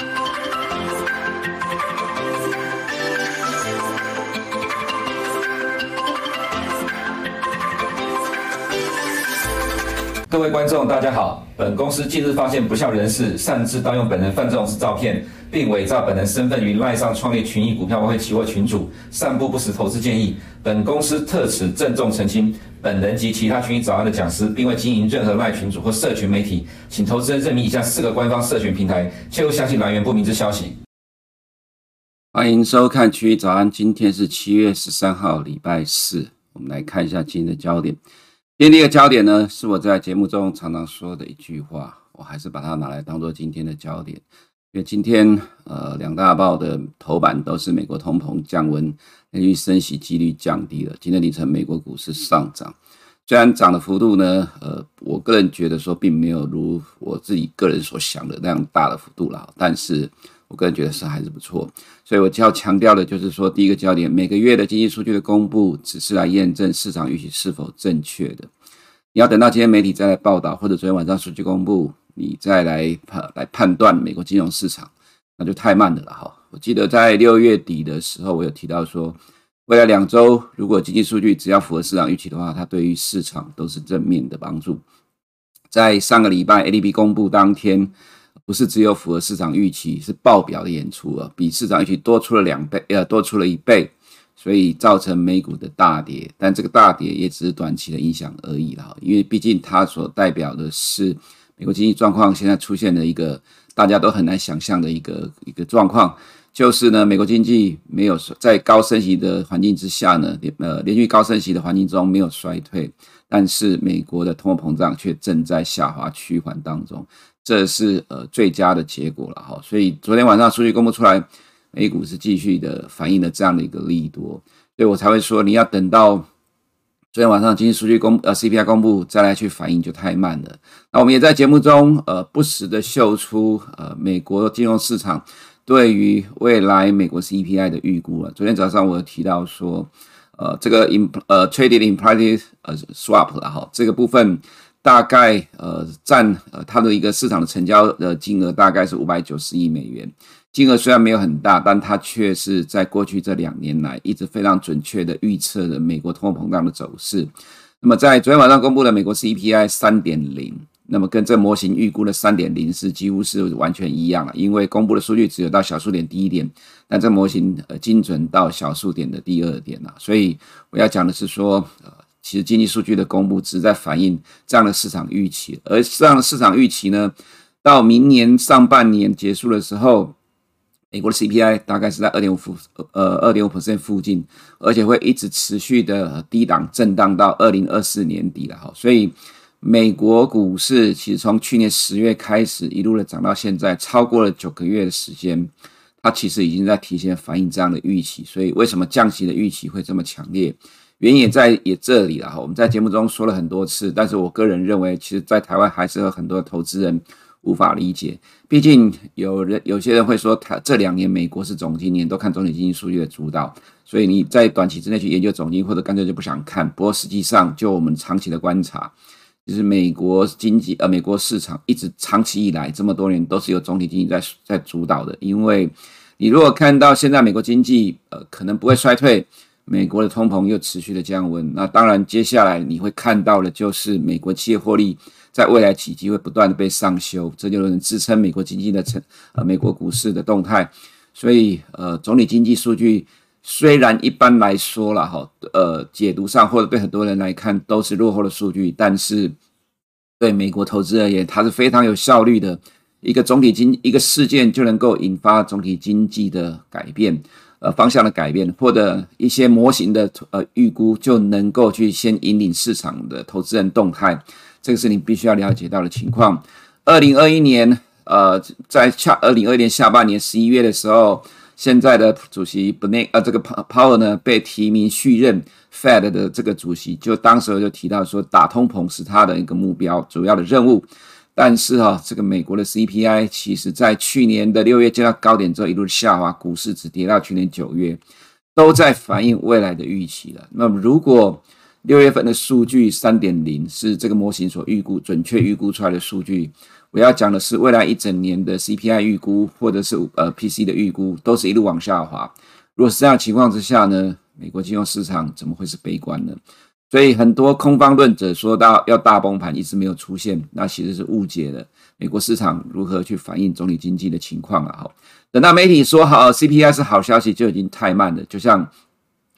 Música 各位观众，大家好。本公司近日发现不肖人士擅自盗用本人范仲式照片，并伪造本人身份于赖上创立群益股票外汇期货群组，散布不实投资建议。本公司特此郑重澄清，本人及其他群益早安的讲师，并未经营任何赖群组或社群媒体，请投资人认明以下四个官方社群平台，切勿相信来源不明之消息。欢迎收看群益早安，今天是七月十三号，礼拜四，我们来看一下今天的焦点。今天第一个焦点呢，是我在节目中常常说的一句话，我还是把它拿来当做今天的焦点。因为今天呃两大报的头版都是美国通膨降温，连续升息几率降低了。今天凌晨美国股市上涨，虽然涨的幅度呢，呃，我个人觉得说并没有如我自己个人所想的那样大的幅度了，但是。我个人觉得是还是不错，所以我就要强调的就是说，第一个焦点，每个月的经济数据的公布只是来验证市场预期是否正确的。你要等到今天媒体再来报道，或者昨天晚上数据公布，你再来判来判断美国金融市场，那就太慢的了哈。我记得在六月底的时候，我有提到说，未来两周如果经济数据只要符合市场预期的话，它对于市场都是正面的帮助。在上个礼拜 ADP 公布当天。不是只有符合市场预期，是爆表的演出啊，比市场预期多出了两倍，呃，多出了一倍，所以造成美股的大跌。但这个大跌也只是短期的影响而已了，因为毕竟它所代表的是美国经济状况现在出现的一个大家都很难想象的一个一个状况，就是呢，美国经济没有在高升息的环境之下呢，呃，连续高升息的环境中没有衰退，但是美国的通货膨胀却正在下滑趋缓当中。这是呃最佳的结果了哈，所以昨天晚上数据公布出来，美股是继续的反映了这样的一个利多，所以我才会说你要等到昨天晚上经济数据公呃 CPI 公布再来去反应就太慢了。那我们也在节目中呃不时的秀出呃美国金融市场对于未来美国 CPI 的预估啊。昨天早上我有提到说呃这个 in 呃 traded implied 呃 swap 了哈，这个部分。大概呃占呃它的一个市场的成交的金额大概是五百九十亿美元，金额虽然没有很大，但它却是在过去这两年来一直非常准确的预测了美国通货膨胀的走势。那么在昨天晚上公布的美国 CPI 三点零，那么跟这模型预估的三点零是几乎是完全一样了，因为公布的数据只有到小数点第一点，但这模型呃精准到小数点的第二点了，所以我要讲的是说呃。其实经济数据的公布只是在反映这样的市场预期，而这样的市场预期呢，到明年上半年结束的时候，美国的 CPI 大概是在二点五附呃二点五 percent 附近，而且会一直持续的低档震荡到二零二四年底了哈。所以美国股市其实从去年十月开始一路的涨到现在，超过了九个月的时间，它其实已经在提前反映这样的预期。所以为什么降息的预期会这么强烈？原因也在也这里了哈，我们在节目中说了很多次，但是我个人认为，其实，在台湾还是有很多投资人无法理解。毕竟有人有些人会说，他这两年美国是总经年，都看总体经济数据的主导，所以你在短期之内去研究总经，或者干脆就不想看。不过实际上，就我们长期的观察，就是美国经济呃，美国市场一直长期以来这么多年都是由总体经济在在主导的。因为你如果看到现在美国经济呃，可能不会衰退。美国的通膨又持续的降温，那当然接下来你会看到的，就是美国企业获利在未来几季会不断的被上修，这就能支撑美国经济的成呃美国股市的动态。所以呃，总体经济数据虽然一般来说了哈，呃，解读上或者对很多人来看都是落后的数据，但是对美国投资而言，它是非常有效率的一个总体经一个事件就能够引发总体经济的改变。呃，方向的改变或者一些模型的呃预估，就能够去先引领市场的投资人动态，这个是你必须要了解到的情况。二零二一年，呃，在下二零二一年下半年十一月的时候，现在的主席布内呃这个 Powell 呢被提名续任 Fed 的这个主席，就当时就提到说，打通膨是他的一个目标，主要的任务。但是哈，这个美国的 CPI 其实在去年的六月见到高点之后一路下滑，股市只跌到去年九月，都在反映未来的预期了。那么如果六月份的数据三点零是这个模型所预估准确预估出来的数据，我要讲的是未来一整年的 CPI 预估，或者是呃 PC 的预估，都是一路往下滑。如果是这样情况之下呢，美国金融市场怎么会是悲观呢？所以很多空方论者说到要大崩盘，一直没有出现，那其实是误解了美国市场如何去反映总体经济的情况了。哈，等到媒体说好 CPI 是好消息，就已经太慢了。就像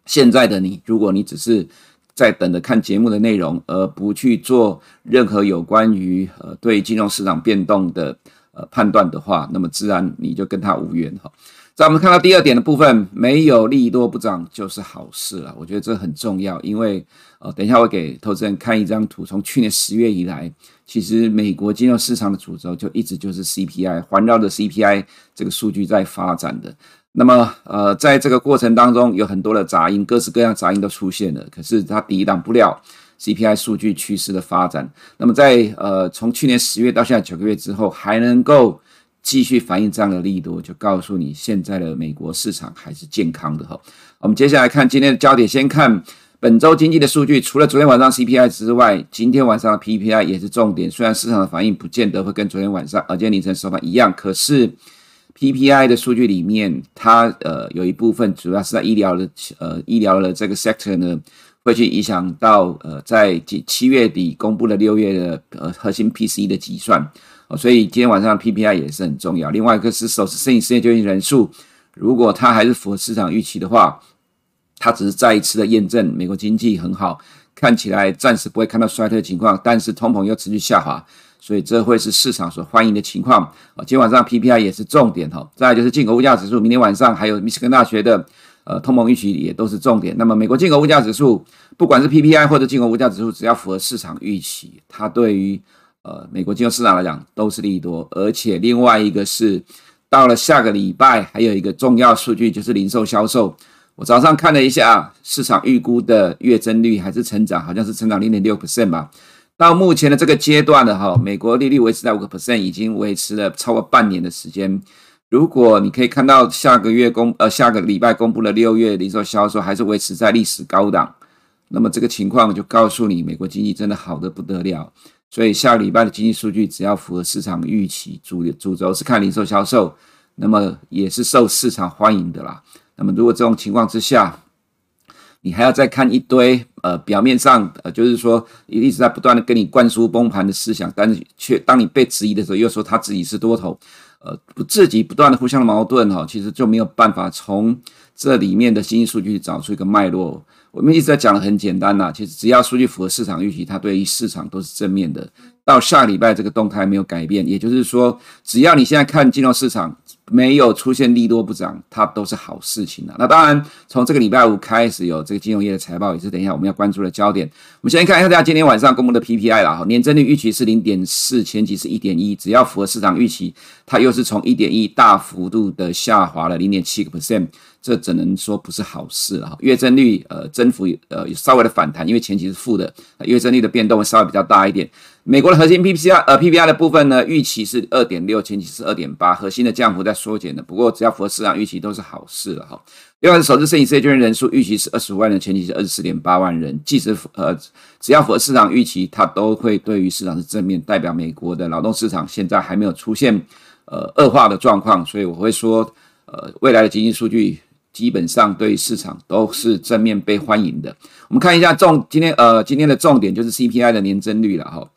现在的你，如果你只是在等着看节目的内容，而不去做任何有关于呃对金融市场变动的呃判断的话，那么自然你就跟他无缘哈。在我们看到第二点的部分，没有利多不涨就是好事了。我觉得这很重要，因为呃，等一下我给投资人看一张图，从去年十月以来，其实美国金融市场的主轴就一直就是 CPI，环绕着 CPI 这个数据在发展的。那么呃，在这个过程当中，有很多的杂音，各式各样杂音都出现了，可是它抵挡不了 CPI 数据趋势的发展。那么在呃，从去年十月到现在九个月之后，还能够。继续反映这样的力度，就告诉你现在的美国市场还是健康的哈。我们接下来看今天的焦点，先看本周经济的数据。除了昨天晚上 CPI 之外，今天晚上的 PPI 也是重点。虽然市场的反应不见得会跟昨天晚上、呃今天凌晨收盘一样，可是 PPI 的数据里面，它呃有一部分主要是在医疗的呃医疗的这个 sector 呢，会去影响到呃在七月底公布了六月的呃核心 PCE 的计算。所以今天晚上 PPI 也是很重要。另外一个是首次申请失业救济人数，如果它还是符合市场预期的话，它只是再一次的验证美国经济很好，看起来暂时不会看到衰退的情况，但是通膨又持续下滑，所以这会是市场所欢迎的情况。啊，今晚上 PPI 也是重点哈。再来就是进口物价指数，明天晚上还有密歇根大学的呃通膨预期也都是重点。那么美国进口物价指数，不管是 PPI 或者进口物价指数，只要符合市场预期，它对于呃，美国金融市场来讲都是利多，而且另外一个是到了下个礼拜，还有一个重要数据就是零售销售。我早上看了一下市场预估的月增率还是成长，好像是成长零点六 percent 吧。到目前的这个阶段的哈，美国利率维持在五个 percent，已经维持了超过半年的时间。如果你可以看到下个月公呃下个礼拜公布的六月零售销售还是维持在历史高档，那么这个情况就告诉你美国经济真的好的不得了。所以下个礼拜的经济数据只要符合市场预期，主主轴是看零售销售，那么也是受市场欢迎的啦。那么如果这种情况之下，你还要再看一堆呃表面上呃就是说一直在不断的跟你灌输崩盘的思想，但是却当你被质疑的时候，又说他自己是多头，呃自己不断的互相矛盾哈，其实就没有办法从这里面的经济数据找出一个脉络。我们一直在讲的很简单呐，其实只要数据符合市场预期，它对于市场都是正面的。到下礼拜这个动态没有改变，也就是说，只要你现在看金融市场没有出现利多不涨，它都是好事情的。那当然，从这个礼拜五开始有这个金融业的财报，也是等一下我们要关注的焦点。我们先看一下大家今天晚上公布的 PPI 啦，年增率预期是零点四，前期是一点一，只要符合市场预期，它又是从一点一大幅度的下滑了零点七个 percent。这只能说不是好事了哈，月增率呃增幅呃稍微的反弹，因为前期是负的，月增率的变动会稍微比较大一点。美国的核心 PPI 呃 PPI 的部分呢，预期是二点六，前期是二点八，核心的降幅在缩减的，不过只要符合市场预期都是好事了哈。另外是首次申请失业救济人数预期是二十五万人，前期是二十四点八万人，即使呃只要符合市场预期，它都会对于市场是正面，代表美国的劳动市场现在还没有出现呃恶化的状况，所以我会说呃未来的经济数据。基本上对市场都是正面被欢迎的。我们看一下重今天呃今天的重点就是 CPI 的年增率了哈。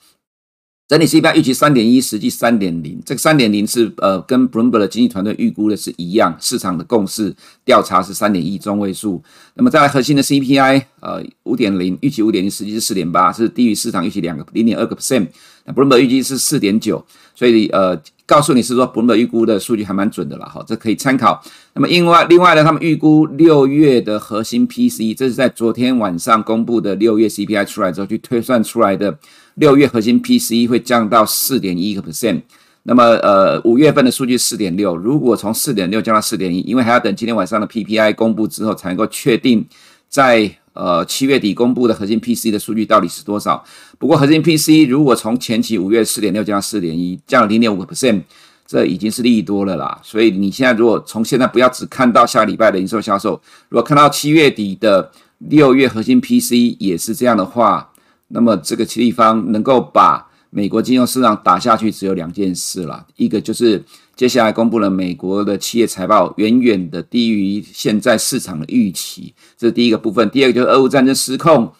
整体 CPI 预期三点一，实际三点零。这个三点零是呃跟 Bloomberg 的经济团队预估的是一样，市场的共识调查是三点一中位数。那么再来核心的 CPI 呃五点零，预期五点零，实际是四点八，是低于市场预期两个零点二个 percent。那 Bloomberg 预计是四点九，所以呃。告诉你是说，本本预估的数据还蛮准的了，哈，这可以参考。那么另外另外呢，他们预估六月的核心 PCE，这是在昨天晚上公布的六月 CPI 出来之后去推算出来的，六月核心 P C 会降到四点一个 percent。那么呃五月份的数据四点六，如果从四点六降到四点一，因为还要等今天晚上的 PPI 公布之后才能够确定在。呃，七月底公布的核心 P C 的数据到底是多少？不过核心 P C 如果从前期五月四点六降到四点一，降了零点五个 percent，这已经是利多了啦。所以你现在如果从现在不要只看到下个礼拜的零售销售，如果看到七月底的六月核心 P C 也是这样的话，那么这个地方能够把美国金融市场打下去只有两件事了，一个就是接下来公布了美国的企业财报远远的低于现在市场的预期，这是第一个部分。第二个就是俄乌战争失控，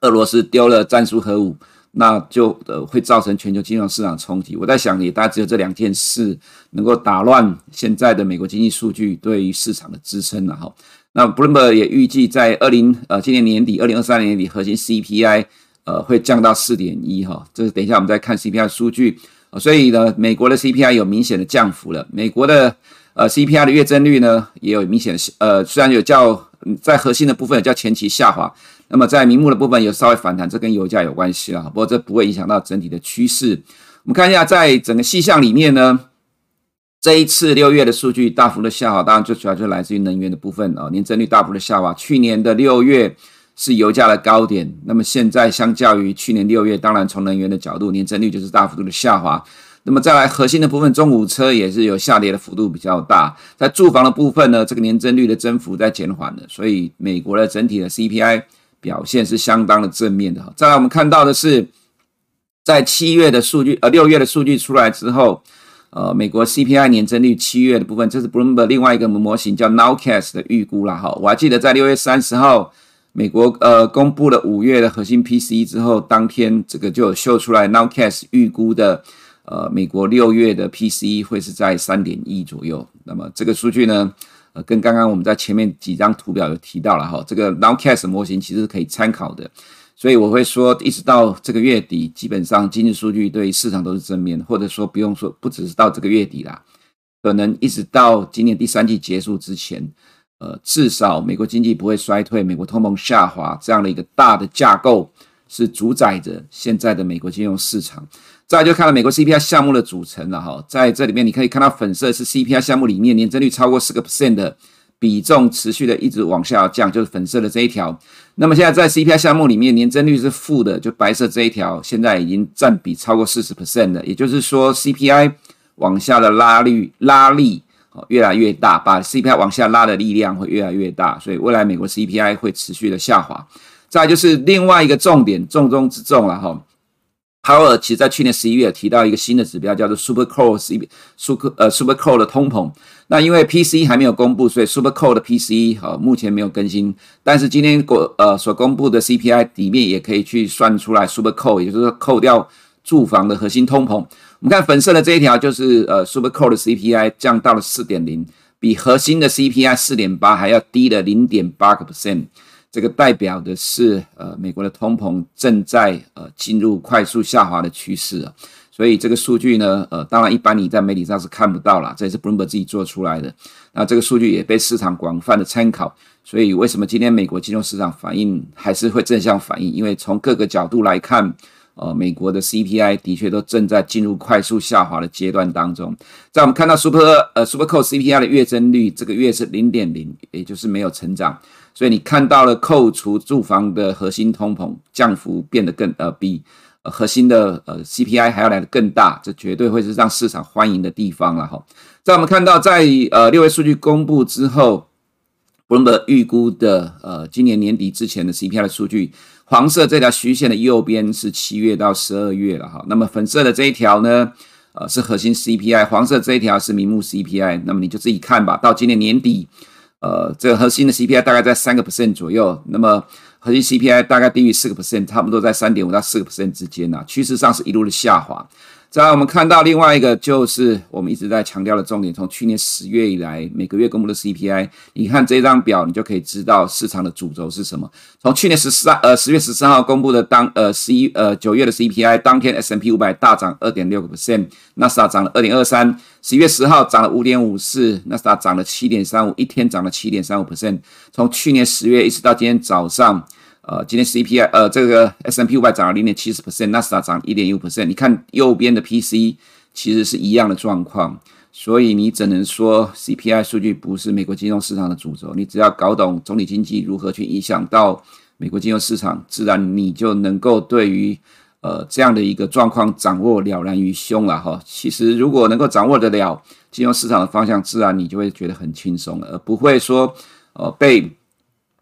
俄罗斯丢了战术核武。那就呃会造成全球金融市场冲击。我在想，也大概只有这两件事能够打乱现在的美国经济数据对于市场的支撑了哈。那 Bloomberg 也预计在二零呃今年年底，二零二三年底核心 CPI 呃会降到四点一哈。这是等一下我们再看 CPI 数据。所以呢，美国的 CPI 有明显的降幅了。美国的呃 CPI 的月增率呢也有明显呃虽然有较在核心的部分有较前期下滑。那么在名目的部分有稍微反弹，这跟油价有关系啊，不过这不会影响到整体的趋势。我们看一下，在整个细项里面呢，这一次六月的数据大幅的下滑，当然最主要就来自于能源的部分啊，年增率大幅的下滑。去年的六月是油价的高点，那么现在相较于去年六月，当然从能源的角度，年增率就是大幅度的下滑。那么再来核心的部分，中古车也是有下跌的幅度比较大。在住房的部分呢，这个年增率的增幅在减缓的，所以美国的整体的 CPI。表现是相当的正面的。再来，我们看到的是，在七月的数据，呃，六月的数据出来之后，呃，美国 CPI 年增率七月的部分，这是 Bloomberg 另外一个模型叫 Nowcast 的预估啦哈。我还记得在六月三十号，美国呃公布了五月的核心 PCE 之后，当天这个就有秀出来 Nowcast 预估的，呃，美国六月的 PCE 会是在三点一左右。那么这个数据呢？呃，跟刚刚我们在前面几张图表有提到了哈，这个 Nowcast 模型其实是可以参考的，所以我会说，一直到这个月底，基本上经济数据对市场都是正面，或者说不用说，不只是到这个月底啦，可能一直到今年第三季结束之前，呃，至少美国经济不会衰退，美国通膨下滑这样的一个大的架构是主宰着现在的美国金融市场。再就看到美国 CPI 项目的组成了哈，在这里面你可以看到粉色是 CPI 项目里面年增率超过四个 percent 的比重持续的一直往下降，就是粉色的这一条。那么现在在 CPI 项目里面年增率是负的，就白色这一条，现在已经占比超过四十 percent 了。也就是说 CPI 往下的拉力拉力越来越大，把 CPI 往下拉的力量会越来越大，所以未来美国 CPI 会持续的下滑。再就是另外一个重点，重中之重了哈。Power 其实在去年十一月提到一个新的指标，叫做 Super Core Super 呃 Super Core 的通膨。那因为 P C 还没有公布，所以 Super Core 的 PCE 好目前没有更新。但是今天过呃所公布的 CPI 里面也可以去算出来 Super Core，也就是说扣掉住房的核心通膨。我们看粉色的这一条就是呃 Super Core 的 CPI 降到了四点零，比核心的 CPI 四点八还要低了零点八个 percent。这个代表的是，呃，美国的通膨正在呃进入快速下滑的趋势啊，所以这个数据呢，呃，当然一般你在媒体上是看不到啦，这也是 Bloomberg 自己做出来的。那这个数据也被市场广泛的参考，所以为什么今天美国金融市场反应还是会正向反应？因为从各个角度来看。呃，美国的 CPI 的确都正在进入快速下滑的阶段当中。在我们看到 Super 呃 Super Core CPI 的月增率，这个月是零点零，也就是没有成长。所以你看到了扣除住房的核心通膨降幅变得更呃比呃核心的呃 CPI 还要来得更大，这绝对会是让市场欢迎的地方了哈。在我们看到在呃六月数据公布之后，我们的预估的呃今年年底之前的 CPI 的数据。黄色这条虚线的右边是七月到十二月了哈，那么粉色的这一条呢，呃是核心 CPI，黄色这一条是明目 CPI，那么你就自己看吧。到今年年底，呃，这个核心的 CPI 大概在三个 percent 左右，那么核心 CPI 大概低于四个 percent，差不多在三点五到四个 percent 之间呐，趋势上是一路的下滑。再来，我们看到另外一个就是我们一直在强调的重点，从去年十月以来每个月公布的 CPI，你看这张表，你就可以知道市场的主轴是什么。从去年十三呃十月十三号公布的当呃十一呃九月的 CPI，当天 S M P 五百大涨二点六个 percent，纳斯达涨了二点二三，十一月十号涨了五点五四，纳斯达涨了七点三五，一天涨了七点三五 percent。从去年十月一直到今天早上。呃，今天 CPI 呃，这个 S&P 五百涨了零点七十 percent，纳斯达涨一点一五 percent。你看右边的 P C 其实是一样的状况，所以你只能说 CPI 数据不是美国金融市场的主轴。你只要搞懂总体经济如何去影响到美国金融市场，自然你就能够对于呃这样的一个状况掌握了然于胸了哈。其实如果能够掌握得了金融市场的方向，自然你就会觉得很轻松了，而不会说呃被。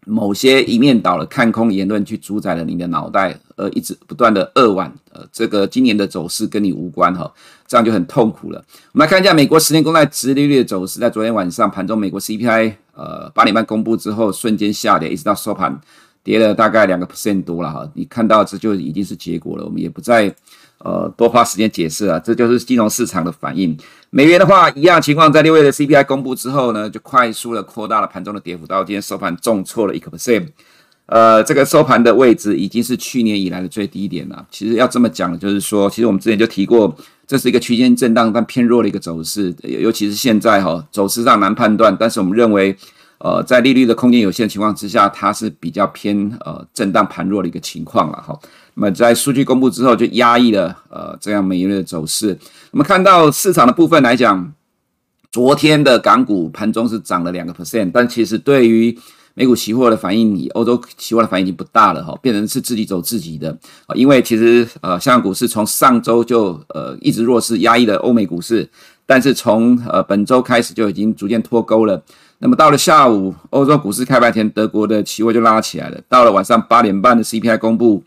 某些一面倒的看空言论去主宰了你的脑袋，而一直不断的扼腕，呃，这个今年的走势跟你无关哈，这样就很痛苦了。我们来看一下美国十年公债直利率的走势，在昨天晚上盘中，美国 CPI 呃八点半公布之后，瞬间下跌，一直到收盘跌了大概两个 percent 多了哈。你看到这就已经是结果了，我们也不再呃多花时间解释了，这就是金融市场的反应。美元的话，一样情况，在六月的 CPI 公布之后呢，就快速的扩大了盘中的跌幅，到今天收盘重挫了一个 percent，呃，这个收盘的位置已经是去年以来的最低点了。其实要这么讲，就是说，其实我们之前就提过，这是一个区间震荡但偏弱的一个走势，尤其是现在哈，走势上难判断，但是我们认为。呃，在利率的空间有限的情况之下，它是比较偏呃震荡盘弱的一个情况了哈。那么在数据公布之后，就压抑了呃这样美元的走势。我们看到市场的部分来讲，昨天的港股盘中是涨了两个 percent，但其实对于美股期货的反应，以欧洲期货的反应已经不大了哈，变成是自己走自己的。因为其实呃香港股市从上周就呃一直弱势压抑了欧美股市，但是从呃本周开始就已经逐渐脱钩了。那么到了下午，欧洲股市开盘前，德国的期货就拉起来了。到了晚上八点半的 CPI 公布，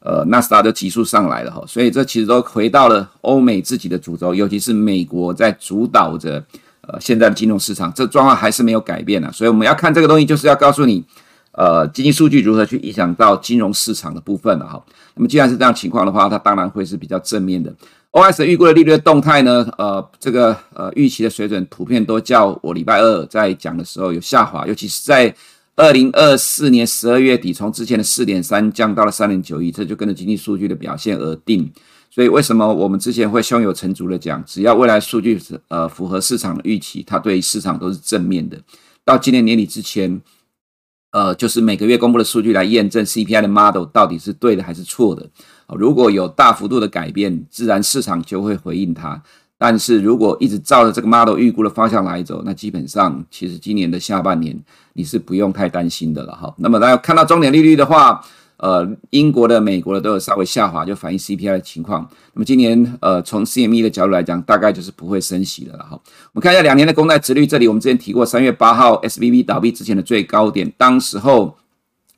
呃，纳斯达就急速上来了哈。所以这其实都回到了欧美自己的主轴，尤其是美国在主导着呃现在的金融市场，这状况还是没有改变的。所以我们要看这个东西，就是要告诉你，呃，经济数据如何去影响到金融市场的部分了哈。那么既然是这样情况的话，它当然会是比较正面的。O S 预估的利率的动态呢？呃，这个呃预期的水准普遍都较我礼拜二在讲的时候有下滑，尤其是在二零二四年十二月底，从之前的四点三降到了三点九一，这就跟着经济数据的表现而定。所以为什么我们之前会胸有成竹的讲，只要未来数据呃符合市场的预期，它对市场都是正面的。到今年年底之前。呃，就是每个月公布的数据来验证 CPI 的 model 到底是对的还是错的。如果有大幅度的改变，自然市场就会回应它。但是如果一直照着这个 model 预估的方向来走，那基本上其实今年的下半年你是不用太担心的了哈。那么大家看到中点利率的话。呃，英国的、美国的都有稍微下滑，就反映 CPI 的情况。那么今年，呃，从 CME 的角度来讲，大概就是不会升息的了哈。我们看一下两年的公债殖率，这里我们之前提过，三月八号 SVB 倒闭之前的最高点，当时候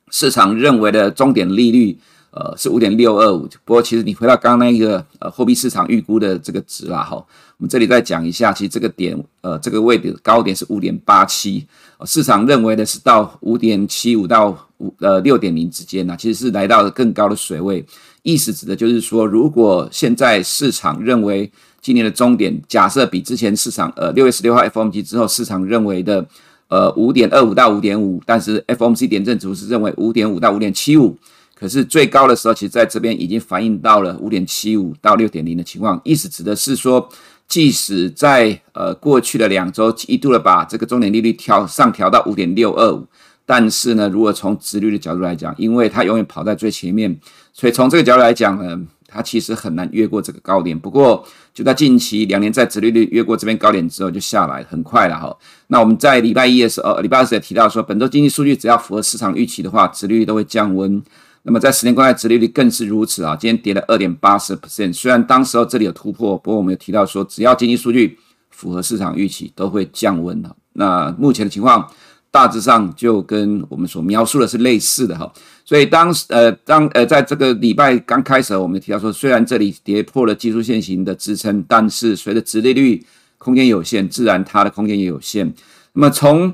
市场认为的终点利率，呃，是五点六二五。不过其实你回到刚刚那个呃货币市场预估的这个值啦哈。我们这里再讲一下，其实这个点，呃，这个位置的高点是五点八七，市场认为的是到五点七五到五呃六点零之间呢，其实是来到了更高的水位。意思指的就是说，如果现在市场认为今年的终点，假设比之前市场呃六月十六号 FOMC 之后市场认为的呃五点二五到五点五，但是 FOMC 点阵图是认为五点五到五点七五，可是最高的时候，其实在这边已经反映到了五点七五到六点零的情况。意思指的是说。即使在呃过去的两周一度的把这个中点利率调上调到五点六二五，但是呢，如果从殖率的角度来讲，因为它永远跑在最前面，所以从这个角度来讲呢，它其实很难越过这个高点。不过就在近期两年在殖利率越过这边高点之后就下来，很快了哈。那我们在礼拜一的时候，礼拜二时也提到说，本周经济数据只要符合市场预期的话，殖利率都会降温。那么在十年公债殖利率更是如此啊，今天跌了二点八十 percent。虽然当时候这里有突破，不过我们有提到说，只要经济数据符合市场预期，都会降温的。那目前的情况大致上就跟我们所描述的是类似的哈。所以当时呃当呃在这个礼拜刚开始，我们提到说，虽然这里跌破了技术线型的支撑，但是随着殖利率空间有限，自然它的空间也有限。那么从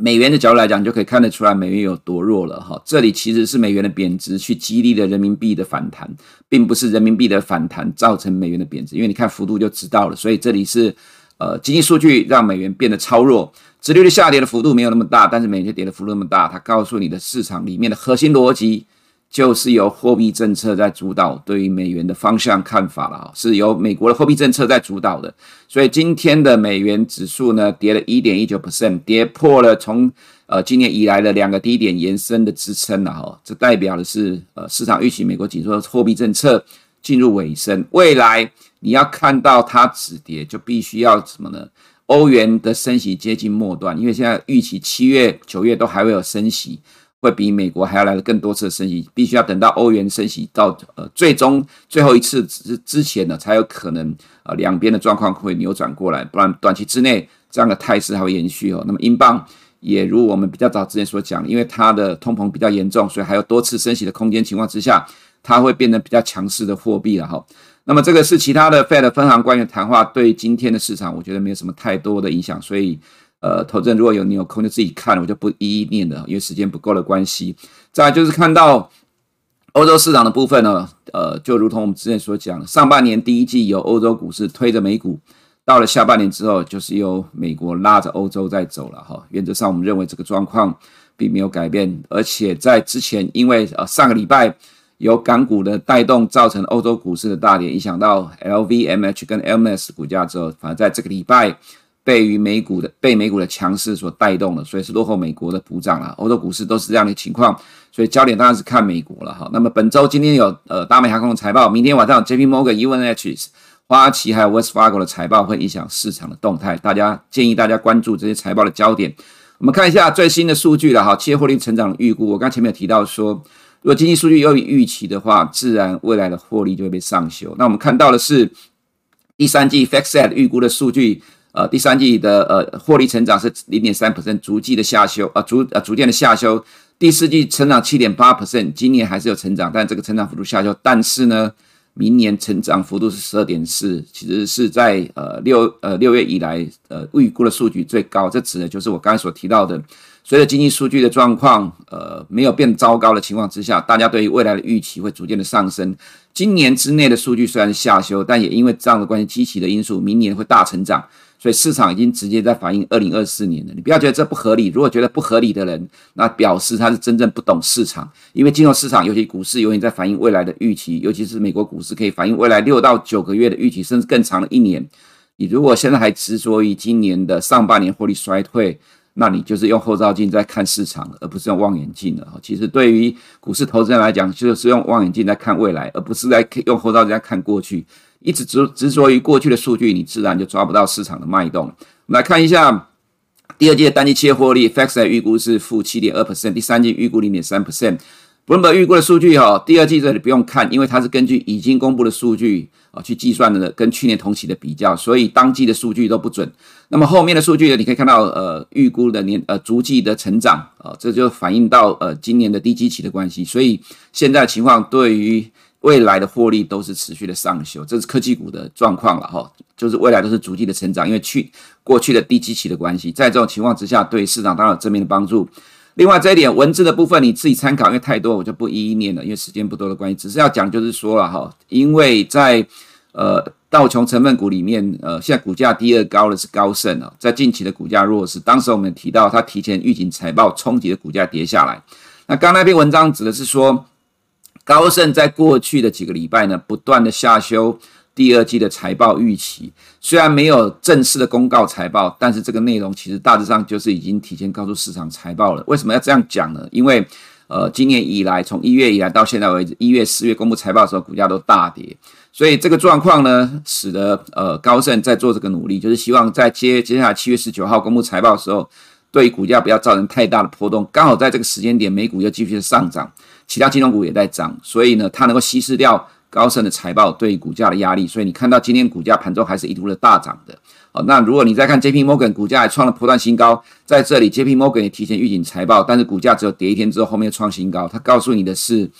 美元的角度来讲，就可以看得出来美元有多弱了哈。这里其实是美元的贬值去激励了人民币的反弹，并不是人民币的反弹造成美元的贬值，因为你看幅度就知道了。所以这里是呃经济数据让美元变得超弱，殖利率下跌的幅度没有那么大，但是美元跌的幅度那么大，它告诉你的市场里面的核心逻辑。就是由货币政策在主导对于美元的方向看法了，是由美国的货币政策在主导的，所以今天的美元指数呢跌了一点一九 percent，跌破了从呃今年以来的两个低点延伸的支撑了哈，这代表的是呃市场预期美国紧缩货币政策进入尾声，未来你要看到它止跌，就必须要什么呢？欧元的升息接近末段，因为现在预期七月、九月都还会有升息。会比美国还要来的更多次的升息，必须要等到欧元升息到呃最终最后一次之之前呢，才有可能呃两边的状况会扭转过来，不然短期之内这样的态势还会延续哦。那么英镑也如我们比较早之前所讲，因为它的通膨比较严重，所以还有多次升息的空间情况之下，它会变得比较强势的货币了哈。那么这个是其他的 Fed 分行官员谈话，对今天的市场，我觉得没有什么太多的影响，所以呃，投资人如果有你有空就自己看，我就不一一念了，因为时间不够的关系。再来就是看到欧洲市场的部分呢，呃，就如同我们之前所讲，上半年第一季由欧洲股市推着美股。到了下半年之后，就是由美国拉着欧洲在走了哈。原则上，我们认为这个状况并没有改变，而且在之前，因为呃上个礼拜有港股的带动，造成欧洲股市的大跌，影响到 LVMH 跟 LMS 股价之后，反而在这个礼拜被于美股的被美股的强势所带动了，所以是落后美国的补涨了。欧洲股市都是这样的情况，所以焦点当然是看美国了哈。那么本周今天有呃大美航空的财报，明天晚上 JP Morgan、U N H S。花旗还有 West Fargo 的财报会影响市场的动态，大家建议大家关注这些财报的焦点。我们看一下最新的数据了哈，企业获利成长的预估。我刚前面有提到说，如果经济数据优于预期的话，自然未来的获利就会被上修。那我们看到的是第三季 FactSet 预估的数据，呃，第三季的呃获利成长是零点三百分逐季的下修，呃逐呃逐渐的下修。第四季成长七点八 percent，今年还是有成长，但这个成长幅度下修。但是呢，明年成长幅度是十二点四，其实是在呃六呃六月以来呃预估的数据最高。这指的就是我刚才所提到的，随着经济数据的状况呃没有变糟糕的情况之下，大家对于未来的预期会逐渐的上升。今年之内的数据虽然下修，但也因为这样的关系，积极的因素，明年会大成长。所以市场已经直接在反映二零二四年了。你不要觉得这不合理，如果觉得不合理的人，那表示他是真正不懂市场。因为金融市场，尤其股市，永远在反映未来的预期，尤其是美国股市可以反映未来六到九个月的预期，甚至更长的一年。你如果现在还执着于今年的上半年获利衰退，那你就是用后照镜在看市场，而不是用望远镜了。其实对于股市投资人来讲，就是用望远镜在看未来，而不是在用后照镜在看过去。一直执执着于过去的数据，你自然就抓不到市场的脉动。我们来看一下第二季的单季企业获利 f a x 预估是负七点二 percent，第三季预估零点三 percent。彭博预估的数据哈，第二季这里不用看，因为它是根据已经公布的数据啊去计算的，跟去年同期的比较，所以当季的数据都不准。那么后面的数据，你可以看到呃预估的年呃逐季的成长啊，这就反映到呃今年的低基期的关系。所以现在的情况对于未来的获利都是持续的上修，这是科技股的状况了哈，就是未来都是逐季的成长，因为去过去的低基期的关系，在这种情况之下，对市场当然有正面的帮助。另外这一点文字的部分你自己参考，因为太多我就不一一念了，因为时间不多的关系，只是要讲就是说了哈，因为在呃道琼成分股里面，呃现在股价第二高的是高盛啊，在近期的股价弱势，当时我们提到它提前预警财报冲击的股价跌下来，那刚那篇文章指的是说。高盛在过去的几个礼拜呢，不断的下修第二季的财报预期，虽然没有正式的公告财报，但是这个内容其实大致上就是已经提前告诉市场财报了。为什么要这样讲呢？因为呃，今年以来，从一月以来到现在为止，一月、四月公布财报的时候，股价都大跌，所以这个状况呢，使得呃高盛在做这个努力，就是希望在接接下来七月十九号公布财报的时候，对股价不要造成太大的波动。刚好在这个时间点，美股又继续上涨。其他金融股也在涨，所以呢，它能够稀释掉高盛的财报对股价的压力，所以你看到今天股价盘中还是一度的大涨的。好，那如果你再看 J P Morgan 股价还创了波段新高，在这里 J P Morgan 也提前预警财报，但是股价只有跌一天之后，后面又创新高。它告诉你的是，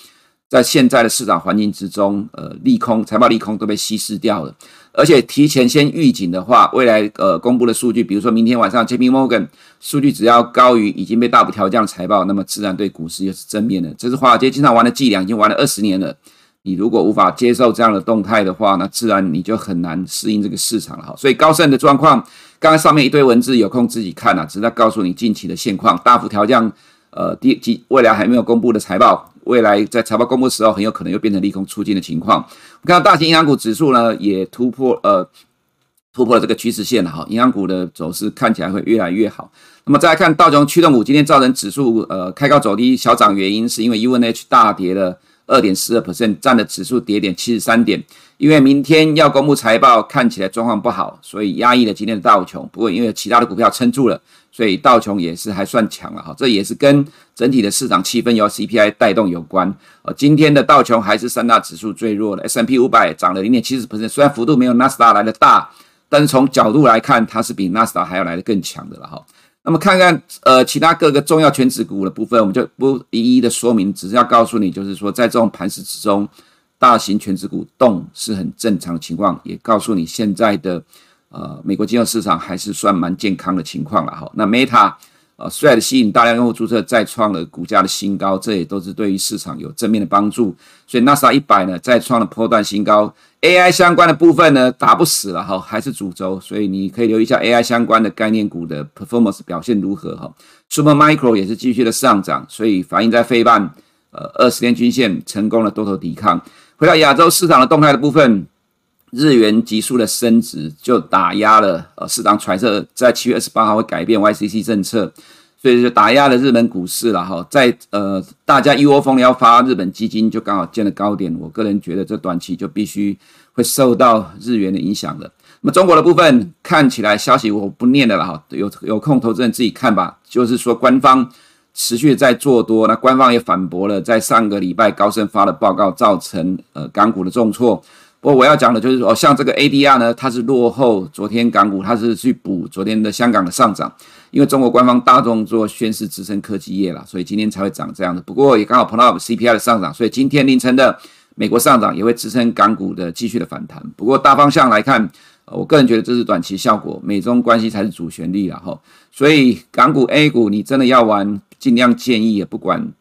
在现在的市场环境之中，呃，利空财报利空都被稀释掉了。而且提前先预警的话，未来呃公布的数据，比如说明天晚上 JP Morgan 数据只要高于已经被大幅调降的财报，那么自然对股市又是正面的。这是华尔街经常玩的伎俩，已经玩了二十年了。你如果无法接受这样的动态的话，那自然你就很难适应这个市场了哈。所以高盛的状况，刚才上面一堆文字有空自己看啊，只是在告诉你近期的现况，大幅调降。呃，第几未来还没有公布的财报，未来在财报公布的时候，很有可能又变成利空出尽的情况。我们看到大型银行股指数呢，也突破呃突破了这个趋势线了哈，银行股的走势看起来会越来越好。那么再来看道琼驱动股，今天造成指数呃开高走低小涨，原因是因为 UNH 大跌了。二点四二 percent 占的指数跌点七十三点，因为明天要公布财报，看起来状况不好，所以压抑了今天的道琼。不过因为其他的股票撑住了，所以道琼也是还算强了哈。这也是跟整体的市场气氛由 CPI 带动有关。呃，今天的道琼还是三大指数最弱的，S M P 五百涨了零点七十百分虽然幅度没有纳斯达来的大，但是从角度来看，它是比纳斯达还要来的更强的了哈。那么看看呃其他各个重要全指股的部分，我们就不一一的说明，只是要告诉你，就是说在这种盘势之中，大型全指股动是很正常情况，也告诉你现在的呃美国金融市场还是算蛮健康的情况了哈。那 Meta。呃，虽然吸引大量用户注册，再创了股价的新高，这也都是对于市场有正面的帮助。所以纳斯达一百呢，再创了波段新高。AI 相关的部分呢，打不死了哈，还是主轴，所以你可以留意一下 AI 相关的概念股的 performance 表现如何哈。Super Micro 也是继续的上涨，所以反映在费半呃二十天均线成功的多头抵抗。回到亚洲市场的动态的部分。日元急速的升值，就打压了呃市场揣测，在七月二十八号会改变 YCC 政策，所以就打压了日本股市了哈。在呃大家一窝蜂要发日本基金，就刚好见了高点。我个人觉得这短期就必须会受到日元的影响了。那么中国的部分看起来消息我不念的了哈，有有空投资人自己看吧。就是说官方持续在做多，那官方也反驳了在上个礼拜高盛发的报告，造成呃港股的重挫。不过我要讲的就是说，像这个 ADR 呢，它是落后昨天港股，它是去补昨天的香港的上涨，因为中国官方大动作宣示支撑科技业了，所以今天才会涨这样的。不过也刚好碰到 CPI 的上涨，所以今天凌晨的美国上涨也会支撑港股的继续的反弹。不过大方向来看，我个人觉得这是短期效果，美中关系才是主旋律了哈。所以港股 A 股你真的要玩，尽量建议也不管。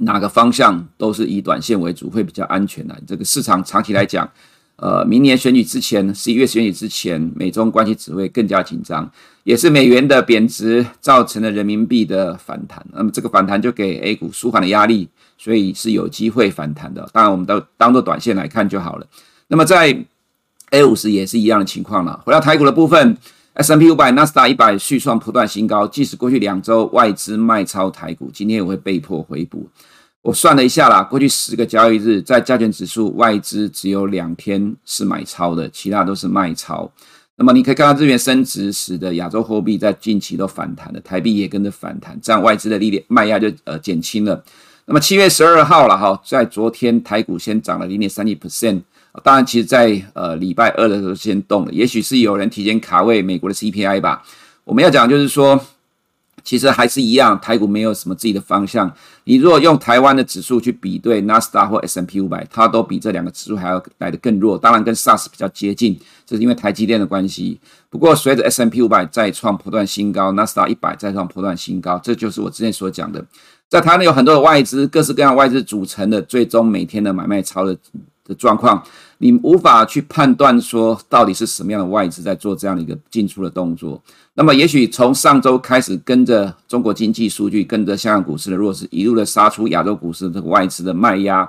哪个方向都是以短线为主，会比较安全的。这个市场长期来讲，呃，明年选举之前，十一月选举之前，美中关系只会更加紧张，也是美元的贬值造成了人民币的反弹。那么这个反弹就给 A 股舒缓的压力，所以是有机会反弹的。当然，我们都当做短线来看就好了。那么在 A 五十也是一样的情况了。回到台股的部分。S&P 五百、纳斯达一百续创不断新高，即使过去两周外资卖超台股，今天也会被迫回补。我算了一下啦，过去十个交易日，在加权指数外资只有两天是买超的，其他都是卖超。那么你可以看到日元升值，使得亚洲货币在近期都反弹了，台币也跟着反弹，这样外资的力量卖压就呃减轻了。那么七月十二号了哈，在昨天台股先涨了零点三一 percent。当然，其实在，在呃礼拜二的时候先动了，也许是有人提前卡位美国的 CPI 吧。我们要讲就是说，其实还是一样，台股没有什么自己的方向。你如果用台湾的指数去比对纳斯达或 S&P 五百，它都比这两个指数还要来得更弱。当然，跟 SARS 比较接近，这是因为台积电的关系。不过，随着 S&P 五百再创波段新高，纳斯达一百再创波段新高，这就是我之前所讲的，在台湾有很多的外资，各式各样外资组成的，最终每天的买卖超的。的状况，你无法去判断说到底是什么样的外资在做这样的一个进出的动作。那么，也许从上周开始，跟着中国经济数据，跟着香港股市的弱势，一路的杀出亚洲股市这个外资的卖压，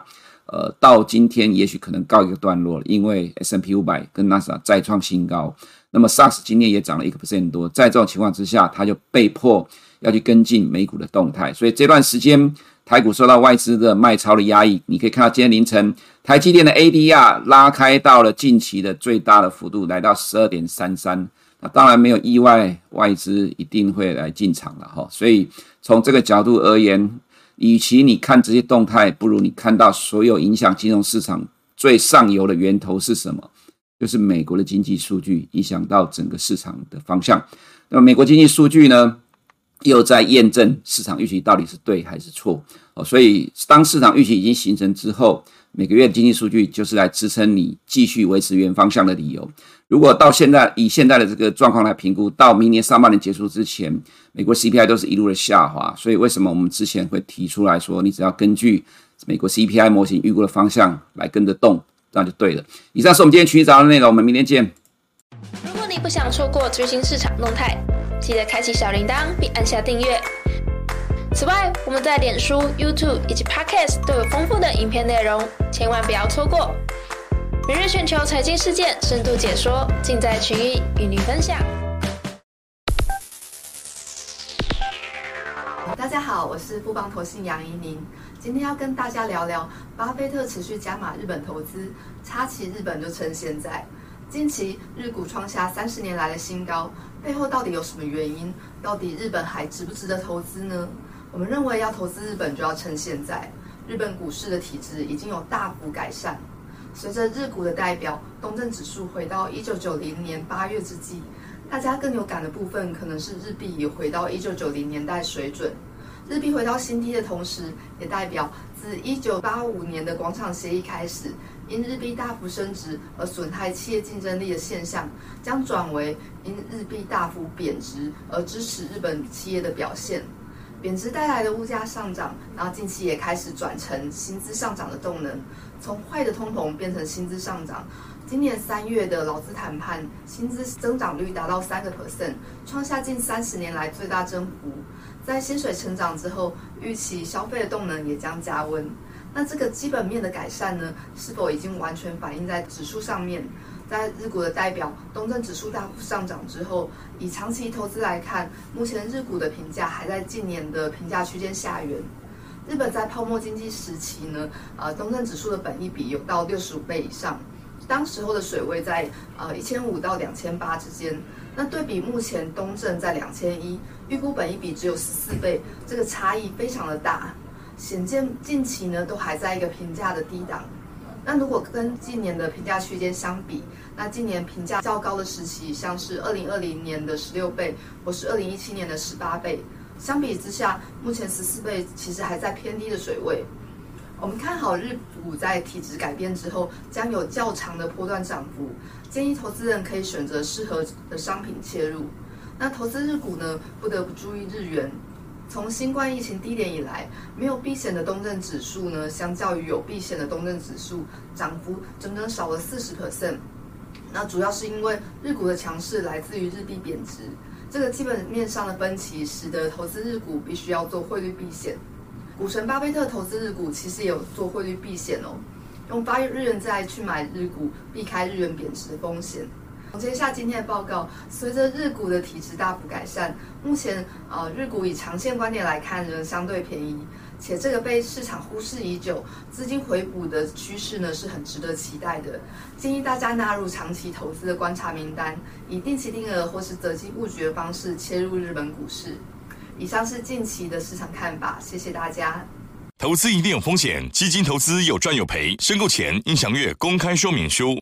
呃，到今天也许可能告一个段落了，因为 SNP 五百跟纳斯达再创新高。那么 SARS 今天也涨了一个 percent 多，在这种情况之下，它就被迫要去跟进美股的动态，所以这段时间。台股受到外资的卖超的压抑，你可以看到今天凌晨台积电的 ADR 拉开到了近期的最大的幅度，来到十二点三三。那当然没有意外，外资一定会来进场了哈。所以从这个角度而言，与其你看这些动态，不如你看到所有影响金融市场最上游的源头是什么？就是美国的经济数据影响到整个市场的方向。那美国经济数据呢？又在验证市场预期到底是对还是错哦，所以当市场预期已经形成之后，每个月的经济数据就是来支撑你继续维持原方向的理由。如果到现在以现在的这个状况来评估，到明年上半年结束之前，美国 CPI 都是一路的下滑，所以为什么我们之前会提出来说，你只要根据美国 CPI 模型预估的方向来跟着动，这样就对了。以上是我们今天群益早的内容，我们明天见。如果你不想错过最新市场动态，记得开启小铃铛并按下订阅。此外，我们在脸书、YouTube 以及 Podcast 都有丰富的影片内容，千万不要错过。每日全球财经事件深度解说，尽在群益与您分享。大家好，我是富邦投信杨怡宁，今天要跟大家聊聊巴菲特持续加码日本投资，插旗日本就趁现在。近期日股创下三十年来的新高，背后到底有什么原因？到底日本还值不值得投资呢？我们认为要投资日本就要趁现在，日本股市的体质已经有大幅改善。随着日股的代表东证指数回到一九九零年八月之际，大家更有感的部分，可能是日币也回到一九九零年代水准。日币回到新低的同时，也代表自一九八五年的广场协议开始，因日币大幅升值而损害企业竞争力的现象，将转为因日币大幅贬值而支持日本企业的表现。贬值带来的物价上涨，然后近期也开始转成薪资上涨的动能，从坏的通膨变成薪资上涨。今年三月的劳资谈判，薪资增长率达到三个 percent，创下近三十年来最大增幅。在薪水成长之后，预期消费的动能也将加温。那这个基本面的改善呢，是否已经完全反映在指数上面？在日股的代表东证指数大幅上涨之后，以长期投资来看，目前日股的评价还在近年的评价区间下缘。日本在泡沫经济时期呢，呃，东证指数的本益比有到六十五倍以上，当时候的水位在呃一千五到两千八之间。那对比目前东证在两千一，预估本益比只有十四倍，这个差异非常的大，显见近期呢都还在一个评价的低档。那如果跟近年的评价区间相比，那今年评价较高的时期，像是二零二零年的十六倍，或是二零一七年的十八倍，相比之下，目前十四倍其实还在偏低的水位。我们看好日股在体质改变之后，将有较长的波段涨幅。建议投资人可以选择适合的商品切入。那投资日股呢，不得不注意日元。从新冠疫情低点以来，没有避险的东证指数呢，相较于有避险的东证指数，涨幅整整少了四十 percent。那主要是因为日股的强势来自于日币贬值，这个基本面上的分歧，使得投资日股必须要做汇率避险。股神巴菲特投资日股，其实也有做汇率避险哦，用八日元债去买日股，避开日元贬值的风险。总结一下今天的报告，随着日股的体质大幅改善，目前呃日股以长线观点来看仍相对便宜，且这个被市场忽视已久，资金回补的趋势呢是很值得期待的。建议大家纳入长期投资的观察名单，以定期定额或是择机布局的方式切入日本股市。以上是近期的市场看法，谢谢大家。投资一定有风险，基金投资有赚有赔，申购前应详阅公开说明书。